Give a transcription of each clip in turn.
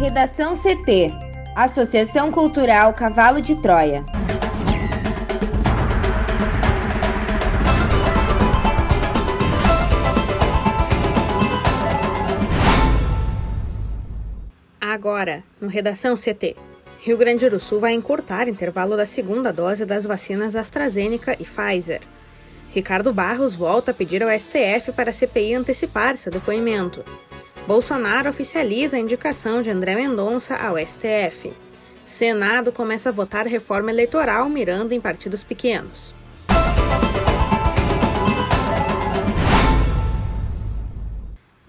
Redação CT Associação Cultural Cavalo de Troia. Agora, no Redação CT. Rio Grande do Sul vai encurtar intervalo da segunda dose das vacinas AstraZeneca e Pfizer. Ricardo Barros volta a pedir ao STF para a CPI antecipar seu depoimento. Bolsonaro oficializa a indicação de André Mendonça ao STF. Senado começa a votar reforma eleitoral mirando em partidos pequenos.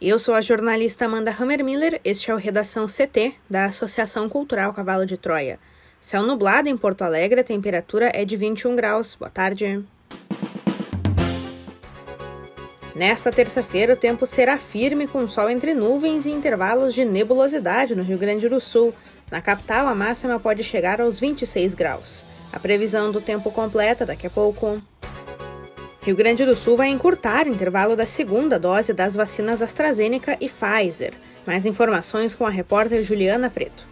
Eu sou a jornalista Amanda Hammermiller, este é o Redação CT da Associação Cultural Cavalo de Troia. Céu nublado em Porto Alegre, a temperatura é de 21 graus. Boa tarde. Nesta terça-feira, o tempo será firme com sol entre nuvens e intervalos de nebulosidade no Rio Grande do Sul. Na capital, a máxima pode chegar aos 26 graus. A previsão do tempo completa daqui a pouco. Rio Grande do Sul vai encurtar o intervalo da segunda dose das vacinas AstraZeneca e Pfizer. Mais informações com a repórter Juliana Preto.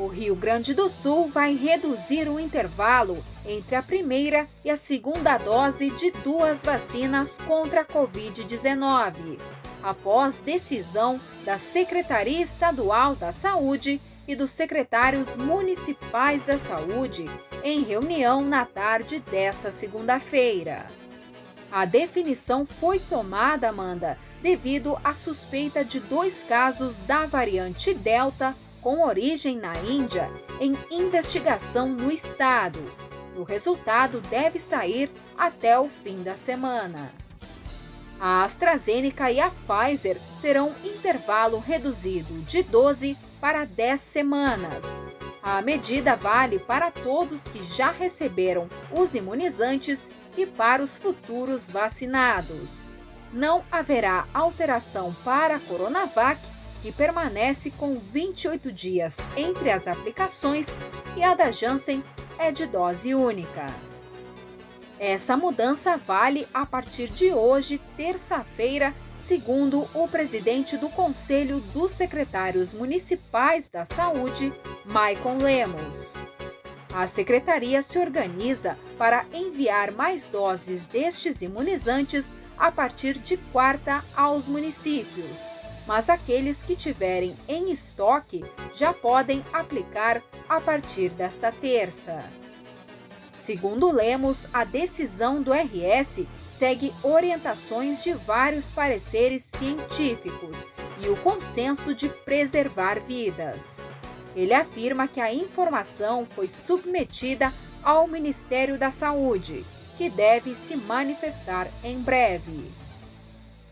O Rio Grande do Sul vai reduzir o intervalo entre a primeira e a segunda dose de duas vacinas contra a Covid-19, após decisão da Secretaria Estadual da Saúde e dos secretários municipais da saúde em reunião na tarde dessa segunda-feira. A definição foi tomada, Amanda, devido à suspeita de dois casos da variante Delta com origem na Índia em investigação no estado. O resultado deve sair até o fim da semana. A AstraZeneca e a Pfizer terão intervalo reduzido de 12 para 10 semanas. A medida vale para todos que já receberam os imunizantes e para os futuros vacinados. Não haverá alteração para a Coronavac, que permanece com 28 dias entre as aplicações, e a da Janssen é de dose única. Essa mudança vale a partir de hoje, terça-feira, segundo o presidente do Conselho dos Secretários Municipais da Saúde, Maicon Lemos. A secretaria se organiza para enviar mais doses destes imunizantes a partir de quarta aos municípios, mas aqueles que tiverem em estoque já podem aplicar a partir desta terça. Segundo Lemos, a decisão do RS segue orientações de vários pareceres científicos e o consenso de preservar vidas. Ele afirma que a informação foi submetida ao Ministério da Saúde, que deve se manifestar em breve.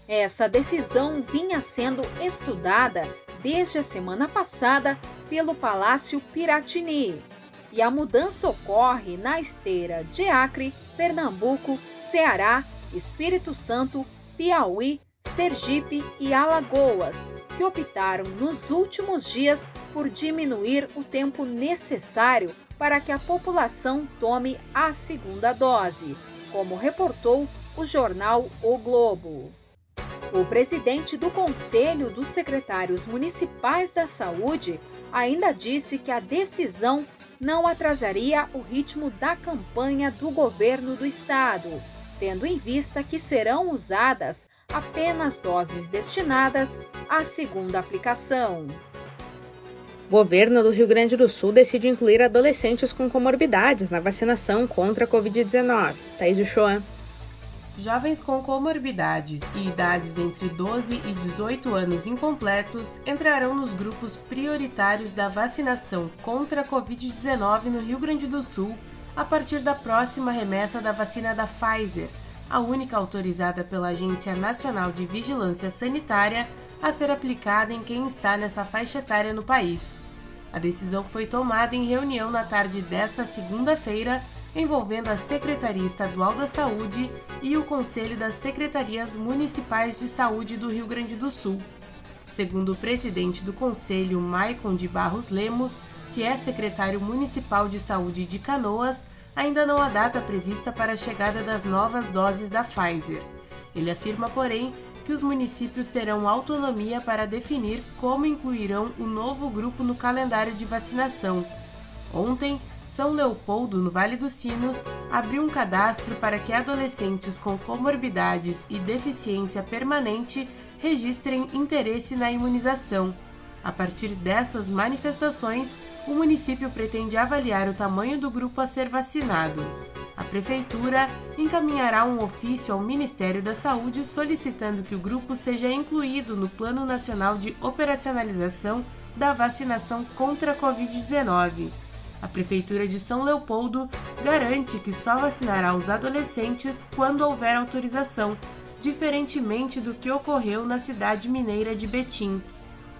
Essa decisão vinha sendo estudada desde a semana passada pelo Palácio Piratini, e a mudança ocorre na esteira de Acre, Pernambuco, Ceará, Espírito Santo, Piauí, Sergipe e Alagoas, que optaram nos últimos dias por diminuir o tempo necessário para que a população tome a segunda dose, como reportou o jornal O Globo. O presidente do Conselho dos Secretários Municipais da Saúde ainda disse que a decisão não atrasaria o ritmo da campanha do governo do estado, tendo em vista que serão usadas apenas doses destinadas à segunda aplicação. Governo do Rio Grande do Sul decide incluir adolescentes com comorbidades na vacinação contra a Covid-19. Thaís Uchoa. Jovens com comorbidades e idades entre 12 e 18 anos incompletos entrarão nos grupos prioritários da vacinação contra a Covid-19 no Rio Grande do Sul a partir da próxima remessa da vacina da Pfizer, a única autorizada pela Agência Nacional de Vigilância Sanitária a ser aplicada em quem está nessa faixa etária no país. A decisão foi tomada em reunião na tarde desta segunda-feira envolvendo a Secretaria Estadual da Saúde e o Conselho das Secretarias Municipais de Saúde do Rio Grande do Sul. Segundo o presidente do Conselho, Maicon de Barros Lemos, que é secretário municipal de saúde de Canoas, ainda não há data prevista para a chegada das novas doses da Pfizer. Ele afirma, porém, que os municípios terão autonomia para definir como incluirão o novo grupo no calendário de vacinação. Ontem, São Leopoldo, no Vale dos Sinos, abriu um cadastro para que adolescentes com comorbidades e deficiência permanente registrem interesse na imunização. A partir dessas manifestações, o município pretende avaliar o tamanho do grupo a ser vacinado. A Prefeitura encaminhará um ofício ao Ministério da Saúde solicitando que o grupo seja incluído no Plano Nacional de Operacionalização da Vacinação contra a Covid-19. A Prefeitura de São Leopoldo garante que só vacinará os adolescentes quando houver autorização, diferentemente do que ocorreu na cidade mineira de Betim.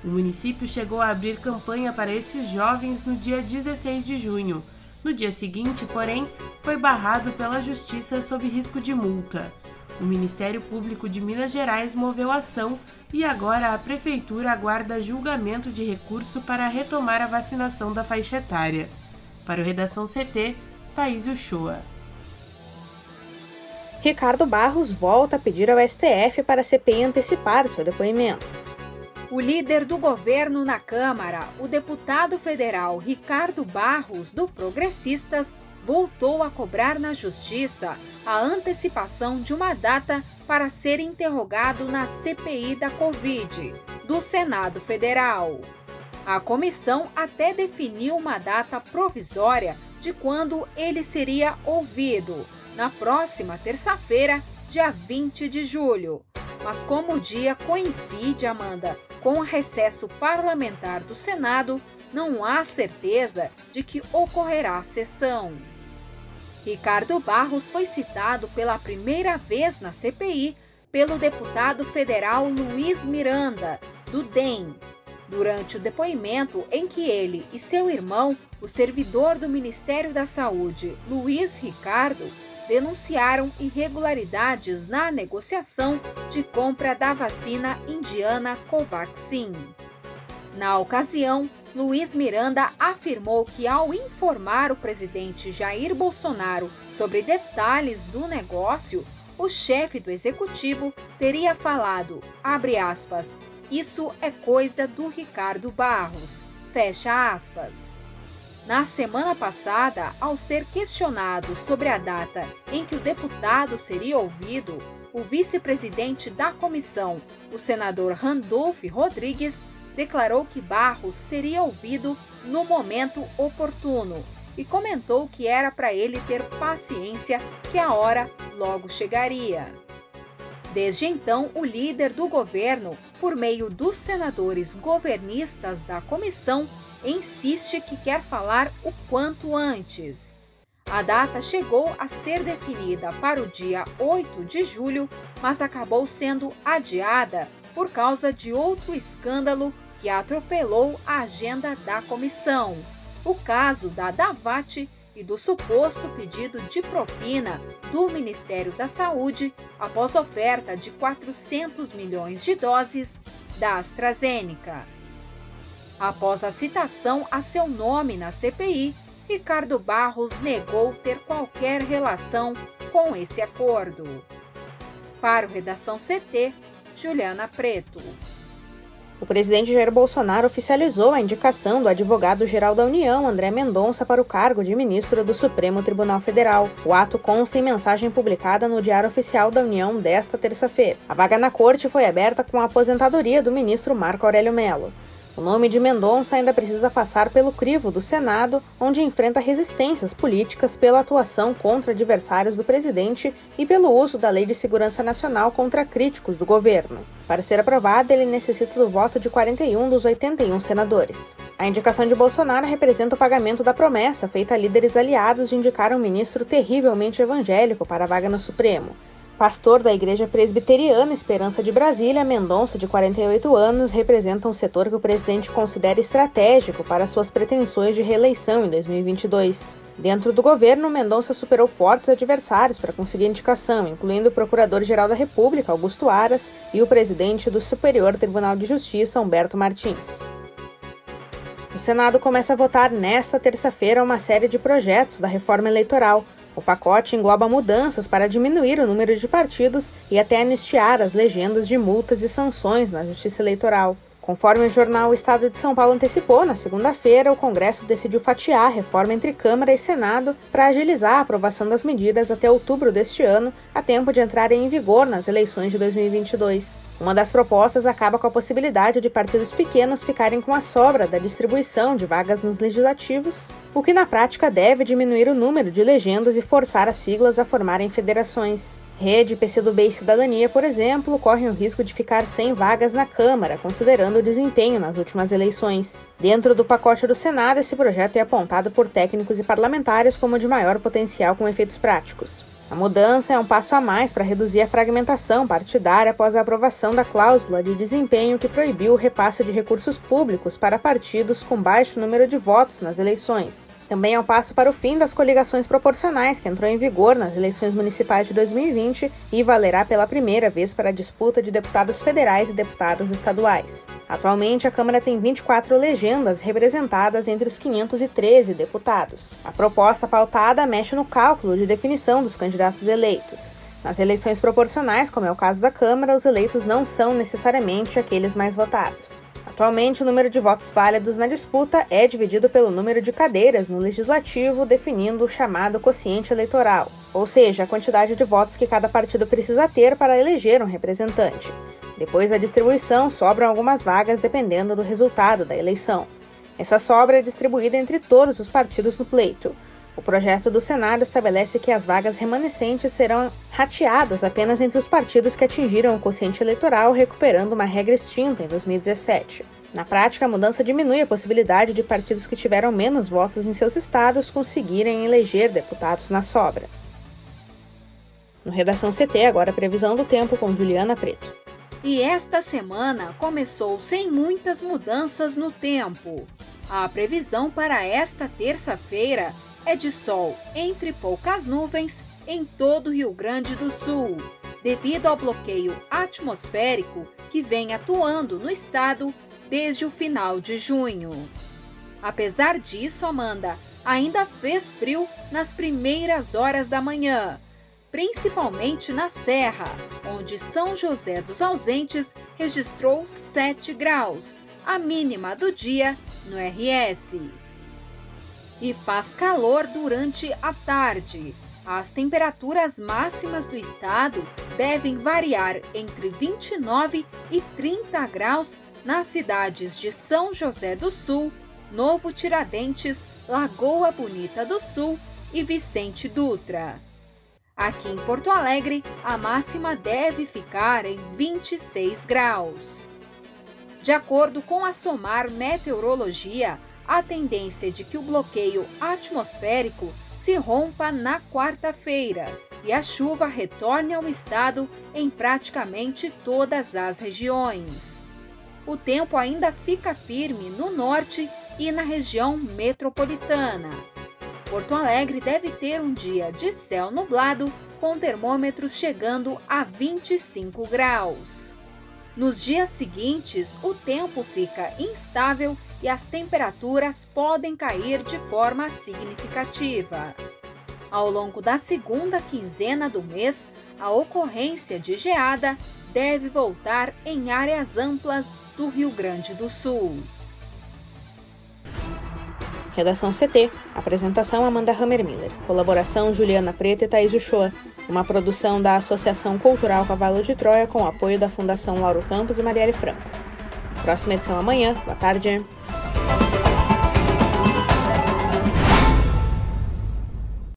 O município chegou a abrir campanha para esses jovens no dia 16 de junho. No dia seguinte, porém, foi barrado pela Justiça sob risco de multa. O Ministério Público de Minas Gerais moveu ação e agora a Prefeitura aguarda julgamento de recurso para retomar a vacinação da faixa etária. Para o Redação CT, Thaís Uchoa. Ricardo Barros volta a pedir ao STF para a CPI antecipar seu depoimento. O líder do governo na Câmara, o deputado federal Ricardo Barros, do Progressistas, voltou a cobrar na Justiça a antecipação de uma data para ser interrogado na CPI da Covid, do Senado Federal. A comissão até definiu uma data provisória de quando ele seria ouvido, na próxima terça-feira, dia 20 de julho. Mas como o dia coincide, Amanda, com o recesso parlamentar do Senado, não há certeza de que ocorrerá a sessão. Ricardo Barros foi citado pela primeira vez na CPI pelo deputado federal Luiz Miranda, do DEM, durante o depoimento em que ele e seu irmão, o servidor do Ministério da Saúde, Luiz Ricardo, denunciaram irregularidades na negociação de compra da vacina indiana Covaxin. Na ocasião, Luiz Miranda afirmou que, ao informar o presidente Jair Bolsonaro sobre detalhes do negócio, o chefe do executivo teria falado, aspas, isso é coisa do Ricardo Barros, fecha aspas. Na semana passada, ao ser questionado sobre a data em que o deputado seria ouvido, o vice-presidente da comissão, o senador Randolph Rodrigues, declarou que Barros seria ouvido no momento oportuno e comentou que era para ele ter paciência que a hora logo chegaria. Desde então, o líder do governo, por meio dos senadores governistas da comissão, insiste que quer falar o quanto antes. A data chegou a ser definida para o dia 8 de julho, mas acabou sendo adiada por causa de outro escândalo que atropelou a agenda da comissão: o caso da Davat e do suposto pedido de propina do Ministério da Saúde após oferta de 400 milhões de doses da AstraZeneca. Após a citação a seu nome na CPI, Ricardo Barros negou ter qualquer relação com esse acordo. Para o Redação CT, Juliana Preto. O presidente Jair Bolsonaro oficializou a indicação do advogado-geral da União, André Mendonça, para o cargo de ministro do Supremo Tribunal Federal. O ato consta em mensagem publicada no Diário Oficial da União desta terça-feira. A vaga na corte foi aberta com a aposentadoria do ministro Marco Aurélio Mello. O nome de Mendonça ainda precisa passar pelo crivo do Senado, onde enfrenta resistências políticas pela atuação contra adversários do presidente e pelo uso da Lei de Segurança Nacional contra críticos do governo. Para ser aprovado, ele necessita do voto de 41 dos 81 senadores. A indicação de Bolsonaro representa o pagamento da promessa feita a líderes aliados de indicar um ministro terrivelmente evangélico para a vaga no Supremo. Pastor da Igreja Presbiteriana Esperança de Brasília, Mendonça, de 48 anos, representa um setor que o presidente considera estratégico para suas pretensões de reeleição em 2022. Dentro do governo, Mendonça superou fortes adversários para conseguir indicação, incluindo o Procurador-Geral da República, Augusto Aras, e o presidente do Superior Tribunal de Justiça, Humberto Martins. O Senado começa a votar nesta terça-feira uma série de projetos da reforma eleitoral, O pacote engloba mudanças para diminuir o número de partidos e até anistiar as legendas de multas e sanções na Justiça Eleitoral. Conforme o jornal Estado de São Paulo antecipou, na segunda-feira, o Congresso decidiu fatiar a reforma entre Câmara e Senado para agilizar a aprovação das medidas até outubro deste ano, a tempo de entrarem em vigor nas eleições de 2022. Uma das propostas acaba com a possibilidade de partidos pequenos ficarem com a sobra da distribuição de vagas nos legislativos, o que na prática deve diminuir o número de legendas e forçar as siglas a formarem federações. Rede, PCdoB e Cidadania, por exemplo, correm o risco de ficar sem vagas na Câmara, considerando o desempenho nas últimas eleições. Dentro do pacote do Senado, esse projeto é apontado por técnicos e parlamentares como de maior potencial com efeitos práticos. A mudança é um passo a mais para reduzir a fragmentação partidária após a aprovação da cláusula de desempenho que proibiu o repasse de recursos públicos para partidos com baixo número de votos nas eleições. Também é um passo para o fim das coligações proporcionais, que entrou em vigor nas eleições municipais de 2020 e valerá pela primeira vez para a disputa de deputados federais e deputados estaduais. Atualmente, a Câmara tem 24 legendas representadas entre os 513 deputados. A proposta pautada mexe no cálculo de definição dos candidatos eleitos. Nas eleições proporcionais, como é o caso da Câmara, os eleitos não são necessariamente aqueles mais votados. Atualmente, o número de votos válidos na disputa é dividido pelo número de cadeiras no legislativo, definindo o chamado quociente eleitoral, ou seja, a quantidade de votos que cada partido precisa ter para eleger um representante. Depois da distribuição, sobram algumas vagas dependendo do resultado da eleição. Essa sobra é distribuída entre todos os partidos no pleito. O projeto do Senado estabelece que as vagas remanescentes serão rateadas apenas entre os partidos que atingiram o quociente eleitoral, recuperando uma regra extinta em 2017. Na prática, a mudança diminui a possibilidade de partidos que tiveram menos votos em seus estados conseguirem eleger deputados na sobra. No Redação CT, agora a previsão do tempo com Juliana Preto. E esta semana começou sem muitas mudanças no tempo. A previsão para esta terça-feira é de sol entre poucas nuvens em todo o Rio Grande do Sul, devido ao bloqueio atmosférico que vem atuando no estado desde o final de junho. Apesar disso, Amanda, ainda fez frio nas primeiras horas da manhã, principalmente na Serra, onde São José dos Ausentes registrou 7 graus, a mínima do dia no RS e faz calor durante a tarde. As temperaturas máximas do estado devem variar entre 29 e 30 graus nas cidades de São José do Sul, Novo Tiradentes, Lagoa Bonita do Sul e Vicente Dutra. Aqui em Porto Alegre, a máxima deve ficar em 26 graus. De acordo com a Somar Meteorologia, a tendência de que o bloqueio atmosférico se rompa na quarta-feira e a chuva retorne ao estado em praticamente todas as regiões. O tempo ainda fica firme no norte e na região metropolitana. Porto Alegre deve ter um dia de céu nublado, com termômetros chegando a 25 graus. Nos dias seguintes, o tempo fica instável e as temperaturas podem cair de forma significativa. Ao longo da segunda quinzena do mês, a ocorrência de geada deve voltar em áreas amplas do Rio Grande do Sul. Redação CT. Apresentação Amanda Hammermiller. Colaboração Juliana Preta e Thaís Uchoa. Uma produção da Associação Cultural Cavalo de Troia com apoio da Fundação Lauro Campos e Marielle Franco. Próxima edição amanhã. Boa tarde.